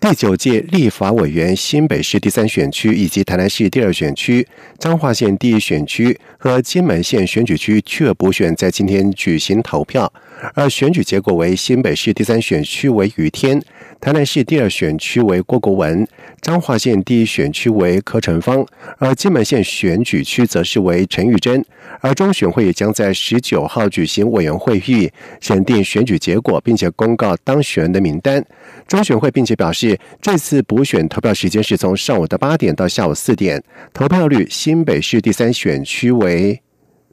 第九届立法委员新北市第三选区以及台南市第二选区、彰化县第一选区和金门县选举区区补选在今天举行投票，而选举结果为新北市第三选区为雨天，台南市第二选区为郭国文，彰化县第一选区为柯成芳，而金门县选举区则是为陈玉珍。而中选会也将在十九号举行委员会议，审定选举结果，并且公告当选人的名单。中选会并且表示，这次补选投票时间是从上午的八点到下午四点，投票率新北市第三选区为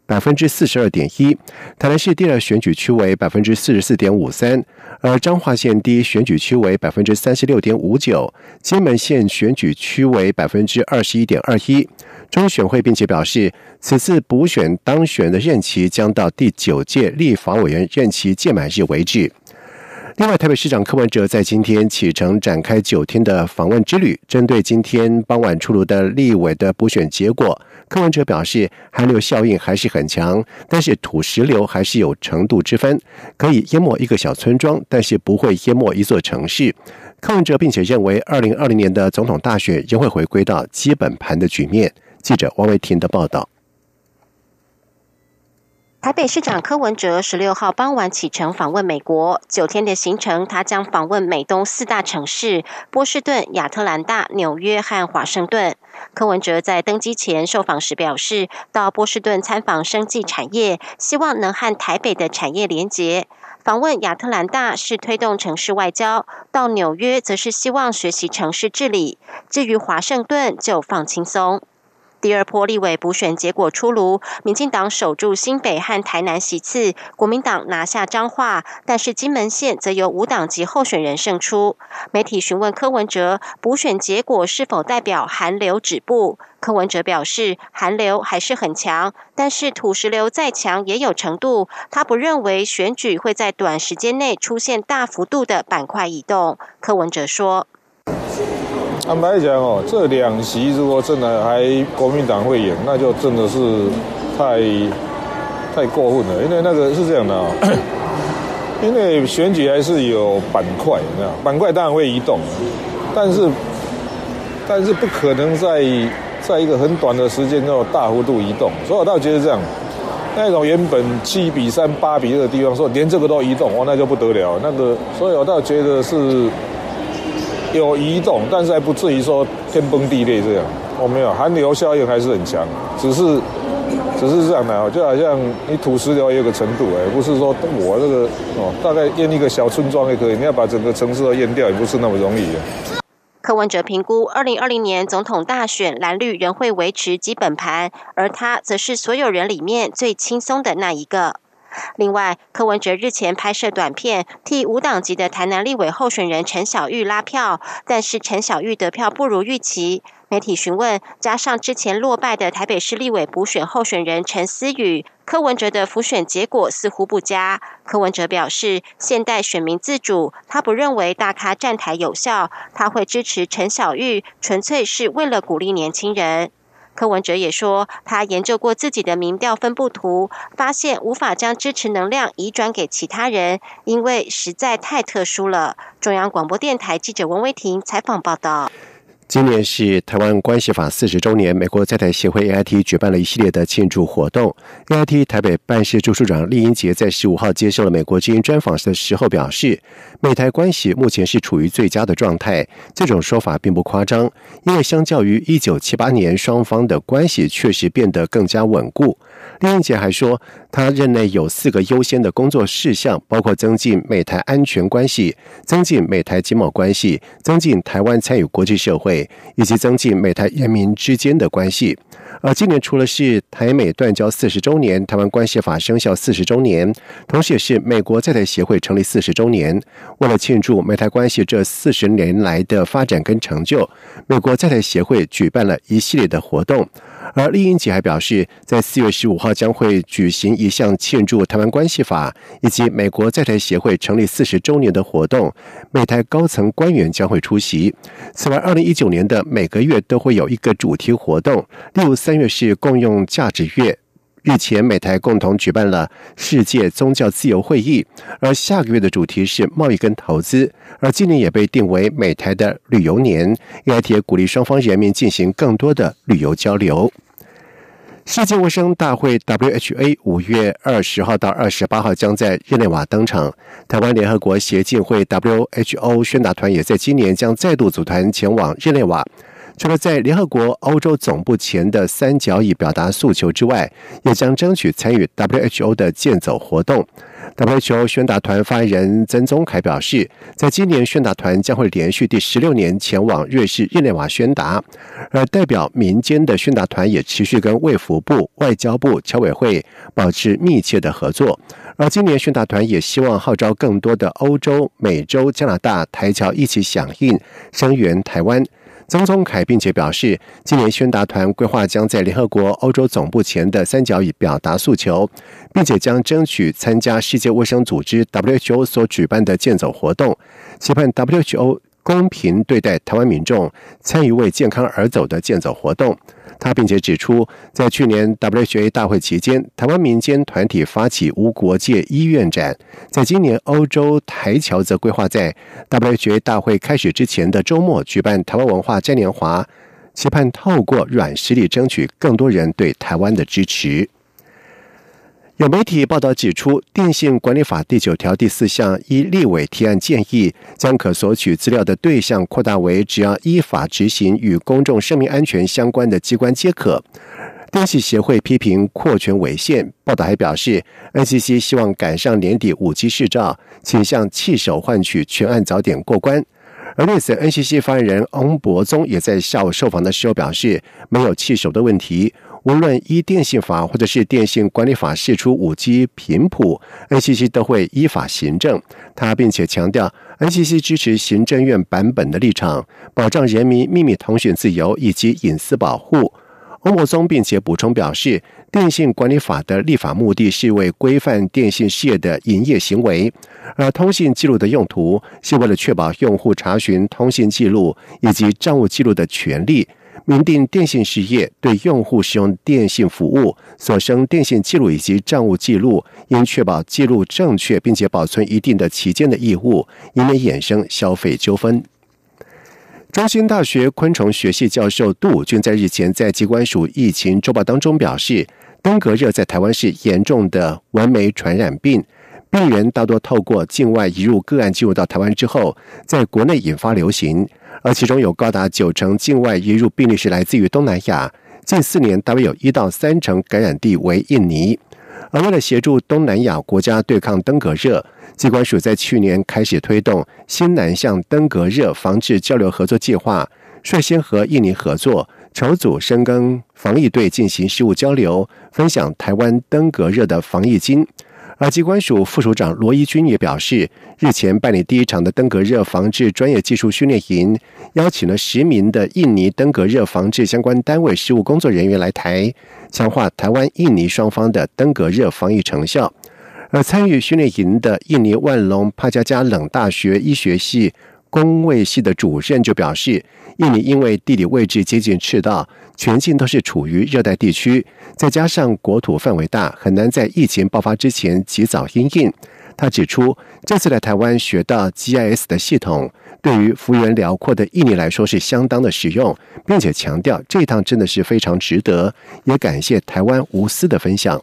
百分之四十二点一，台南市第二选举区为百分之四十四点五三，而彰化县第一选举区为百分之三十六点五九，金门县选举区为百分之二十一点二一。中选会并且表示，此次补选当选的任期将到第九届立法委员任期届满日为止。另外，台北市长柯文哲在今天启程展开九天的访问之旅。针对今天傍晚出炉的立委的补选结果，柯文哲表示，寒流效应还是很强，但是土石流还是有程度之分，可以淹没一个小村庄，但是不会淹没一座城市。柯文哲并且认为，二零二零年的总统大选仍会回归到基本盘的局面。记者王维婷的报道。台北市长柯文哲十六号傍晚启程访问美国，九天的行程，他将访问美东四大城市：波士顿、亚特兰大、纽约和华盛顿。柯文哲在登机前受访时表示，到波士顿参访生技产业，希望能和台北的产业连结；访问亚特兰大是推动城市外交；到纽约则是希望学习城市治理。至于华盛顿，就放轻松。第二波立委补选结果出炉，民进党守住新北和台南席次，国民党拿下彰化，但是金门县则由无党籍候选人胜出。媒体询问柯文哲，补选结果是否代表寒流止步？柯文哲表示，寒流还是很强，但是土石流再强也有程度。他不认为选举会在短时间内出现大幅度的板块移动。柯文哲说。坦白讲哦，这两席如果真的还国民党会赢，那就真的是太太过分了。因为那个是这样的啊，因为选举还是有板块，你知道，板块当然会移动，但是但是不可能在在一个很短的时间内大幅度移动。所以我倒觉得这样，那种原本七比三、八比二的地方，说连这个都移动，哇，那就不得了。那个，所以我倒觉得是。有移动，但是还不至于说天崩地裂这样。我没有寒流效应还是很强，只是只是这样的啊，就好像你土石流也有个程度哎，不是说我这个哦，大概淹一个小村庄也可以，你要把整个城市都淹掉，也不是那么容易。柯文哲评估，二零二零年总统大选蓝绿仍会维持基本盘，而他则是所有人里面最轻松的那一个。另外，柯文哲日前拍摄短片，替无党籍的台南立委候选人陈小玉拉票，但是陈小玉得票不如预期。媒体询问，加上之前落败的台北市立委补选候选人陈思宇，柯文哲的浮选结果似乎不佳。柯文哲表示，现代选民自主，他不认为大咖站台有效，他会支持陈小玉，纯粹是为了鼓励年轻人。柯文哲也说，他研究过自己的民调分布图，发现无法将支持能量移转给其他人，因为实在太特殊了。中央广播电台记者文威婷采访报道。今年是台湾关系法四十周年，美国在台协会 AIT 举办了一系列的庆祝活动。AIT 台北办事处处长厉英杰在十五号接受了美国之音专访的时候表示，美台关系目前是处于最佳的状态。这种说法并不夸张，因为相较于一九七八年，双方的关系确实变得更加稳固。厉英杰还说，他任内有四个优先的工作事项，包括增进美台安全关系、增进美台经贸关系、增进台湾参与国际社会。以及增进美台人民之间的关系。而今年除了是台美断交四十周年，台湾关系法生效四十周年，同时也是美国在台协会成立四十周年。为了庆祝美台关系这四十年来的发展跟成就，美国在台协会举办了一系列的活动。而利英杰还表示，在四月十五号将会举行一项庆祝台湾关系法以及美国在台协会成立四十周年的活动，美台高层官员将会出席。此外，二零一九年的每个月都会有一个主题活动，例如三月是共用价值月。日前，美台共同举办了世界宗教自由会议，而下个月的主题是贸易跟投资。而今年也被定为美台的旅游年，也提鼓励双方人民进行更多的旅游交流。世界卫生大会 （WHA） 五月二十号到二十八号将在日内瓦登场。台湾联合国协进会 （WHO） 宣达团也在今年将再度组团前往日内瓦。除了在联合国欧洲总部前的三角椅表达诉求之外，也将争取参与 WHO 的健走活动。WHO 宣达团发言人曾宗凯表示，在今年宣达团将会连续第十六年前往瑞士日内瓦宣达，而代表民间的宣达团也持续跟卫福部、外交部、侨委会保持密切的合作。而今年宣达团也希望号召更多的欧洲、美洲、加拿大台侨一起响应，声援台湾。曾宗凯并且表示，今年宣达团规划将在联合国欧洲总部前的三角椅表达诉求，并且将争取参加世界卫生组织 WHO 所举办的健走活动，期盼 WHO。公平对待台湾民众参与为健康而走的健走活动。他并且指出，在去年 WHA 大会期间，台湾民间团体发起无国界医院展。在今年欧洲台侨则规划在 WHA 大会开始之前的周末举办台湾文化嘉年华，期盼透过软实力争取更多人对台湾的支持。有媒体报道指出，《电信管理法》第九条第四项依立委提案建议，将可索取资料的对象扩大为只要依法执行与公众生命安全相关的机关皆可。电信协会批评扩权违宪。报道还表示，NCC 希望赶上年底五 G 试照，请向弃守换取全案早点过关。而对此，NCC 发言人翁博宗也在下午受访的时候表示，没有弃守的问题。无论依电信法或者是电信管理法释出五 G 频谱，NCC 都会依法行政。他并且强调，NCC 支持行政院版本的立场，保障人民秘密通讯自由以及隐私保护。欧博松并且补充表示，电信管理法的立法目的是为规范电信事业的营业行为，而通信记录的用途是为了确保用户查询通信记录以及账务记录的权利。明定电信事业对用户使用电信服务所生电信记录以及账务记录，应确保记录正确，并且保存一定的期间的义务，以免衍生消费纠纷。中兴大学昆虫学系教授杜俊在日前在机关署疫情周报当中表示，登革热在台湾是严重的完美传染病，病人大多透过境外移入个案进入到台湾之后，在国内引发流行。而其中有高达九成境外移入病例是来自于东南亚，近四年大约有一到三成感染地为印尼。而为了协助东南亚国家对抗登革热，机关署在去年开始推动新南向登革热防治交流合作计划，率先和印尼合作，筹组深耕防疫队进行事务交流，分享台湾登革热的防疫经。而机关署副署长罗一军也表示，日前办理第一场的登革热防治专业技术训练营，邀请了十名的印尼登革热防治相关单位事务工作人员来台，强化台湾印尼双方的登革热防疫成效。而参与训练营的印尼万隆帕加加冷大学医学系。工卫系的主任就表示，印尼因为地理位置接近赤道，全境都是处于热带地区，再加上国土范围大，很难在疫情爆发之前及早应应。他指出，这次来台湾学到 GIS 的系统，对于幅员辽阔的印尼来说是相当的实用，并且强调这趟真的是非常值得，也感谢台湾无私的分享。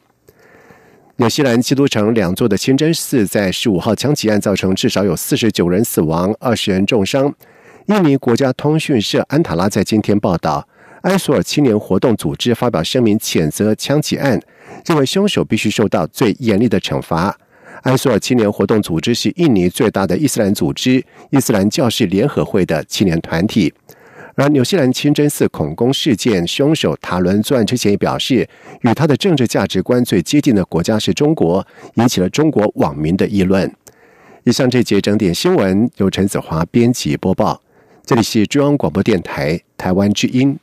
纽西兰基督城两座的清真寺在十五号枪击案造成至少有四十九人死亡、二十人重伤。印尼国家通讯社安塔拉在今天报道，埃索尔青年活动组织发表声明谴责枪击案，认为凶手必须受到最严厉的惩罚。埃索尔青年活动组织是印尼最大的伊斯兰组织——伊斯兰教士联合会的青年团体。而纽西兰清真寺恐攻事件凶手塔伦作案之前也表示，与他的政治价值观最接近的国家是中国，引起了中国网民的议论。以上这节整点新闻由陈子华编辑播报，这里是中央广播电台台湾之音。